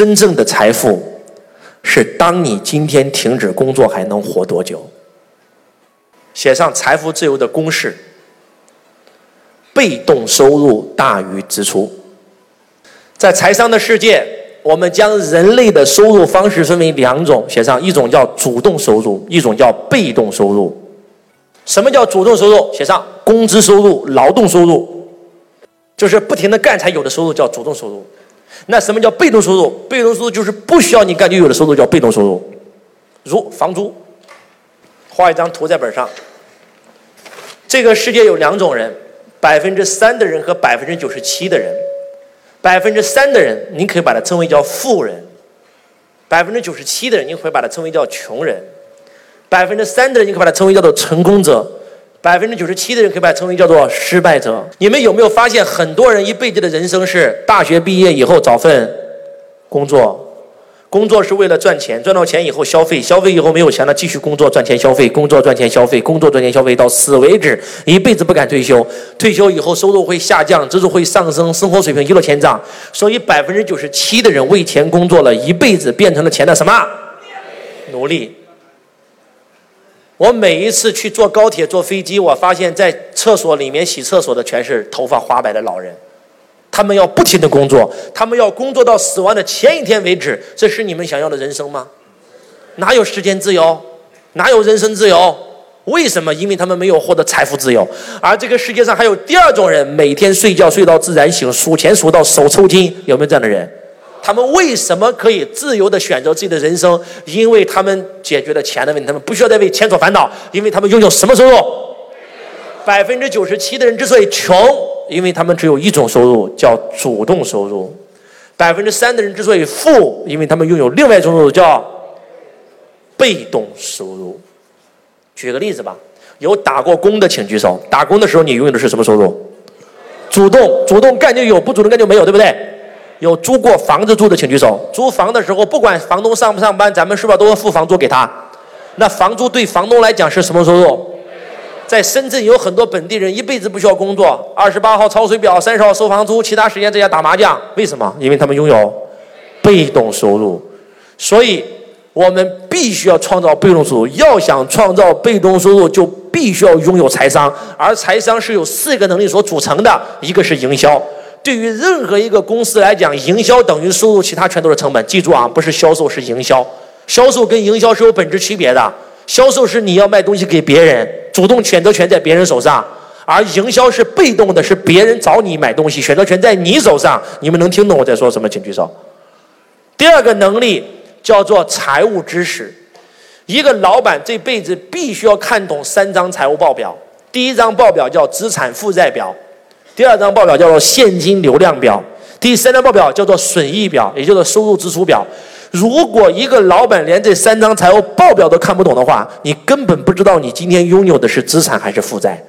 真正的财富是当你今天停止工作还能活多久。写上财富自由的公式：被动收入大于支出。在财商的世界，我们将人类的收入方式分为两种，写上一种叫主动收入，一种叫被动收入。什么叫主动收入？写上工资收入、劳动收入，就是不停的干才有的收入叫主动收入。那什么叫被动收入？被动收入就是不需要你干就有的收入叫被动收入，如房租。画一张图在本上。这个世界有两种人，百分之三的人和百分之九十七的人。百分之三的人，你可以把它称为叫富人；百分之九十七的人，你可以把它称为叫穷人；百分之三的人，你可以把它称为叫做成功者；百分之九十七的人，可以把它称为叫做失败者。你们有没有发现，很多人一辈子的人生是大学毕业以后找份工作？工作是为了赚钱，赚到钱以后消费，消费以后没有钱了继续工作赚钱消费，工作赚钱消费，工作赚钱消费到死为止，一辈子不敢退休。退休以后收入会下降，支出会上升，生活水平一落千丈。所以百分之九十七的人为钱工作了一辈子，变成了钱的什么？奴隶。我每一次去坐高铁、坐飞机，我发现在厕所里面洗厕所的全是头发花白的老人。他们要不停的工作，他们要工作到死亡的前一天为止。这是你们想要的人生吗？哪有时间自由？哪有人生自由？为什么？因为他们没有获得财富自由。而这个世界上还有第二种人，每天睡觉睡到自然醒，数钱数到手抽筋。有没有这样的人？他们为什么可以自由的选择自己的人生？因为他们解决了钱的问题，他们不需要再为钱所烦恼，因为他们拥有什么收入？百分之九十七的人之所以穷。因为他们只有一种收入，叫主动收入。百分之三的人之所以富，因为他们拥有另外一种收入，叫被动收入。举个例子吧，有打过工的请举手。打工的时候你拥有的是什么收入？主动，主动干就有，不主动干就没有，对不对？有租过房子住的请举手。租房的时候，不管房东上不上班，咱们是不是都要付房租给他？那房租对房东来讲是什么收入？在深圳有很多本地人一辈子不需要工作，二十八号抄水表，三十号收房租，其他时间在家打麻将。为什么？因为他们拥有被动收入。所以，我们必须要创造被动收入。要想创造被动收入，就必须要拥有财商。而财商是由四个能力所组成的，一个是营销。对于任何一个公司来讲，营销等于收入，其他全都是成本。记住啊，不是销售，是营销。销售跟营销是有本质区别的。销售是你要卖东西给别人，主动选择权在别人手上；而营销是被动的，是别人找你买东西，选择权在你手上。你们能听懂我在说什么？请举手。第二个能力叫做财务知识。一个老板这辈子必须要看懂三张财务报表：第一张报表叫资产负债表，第二张报表叫做现金流量表，第三张报表叫做损益表，也就是收入支出表。如果一个老板连这三张财务报表都看不懂的话，你根本不知道你今天拥有的是资产还是负债。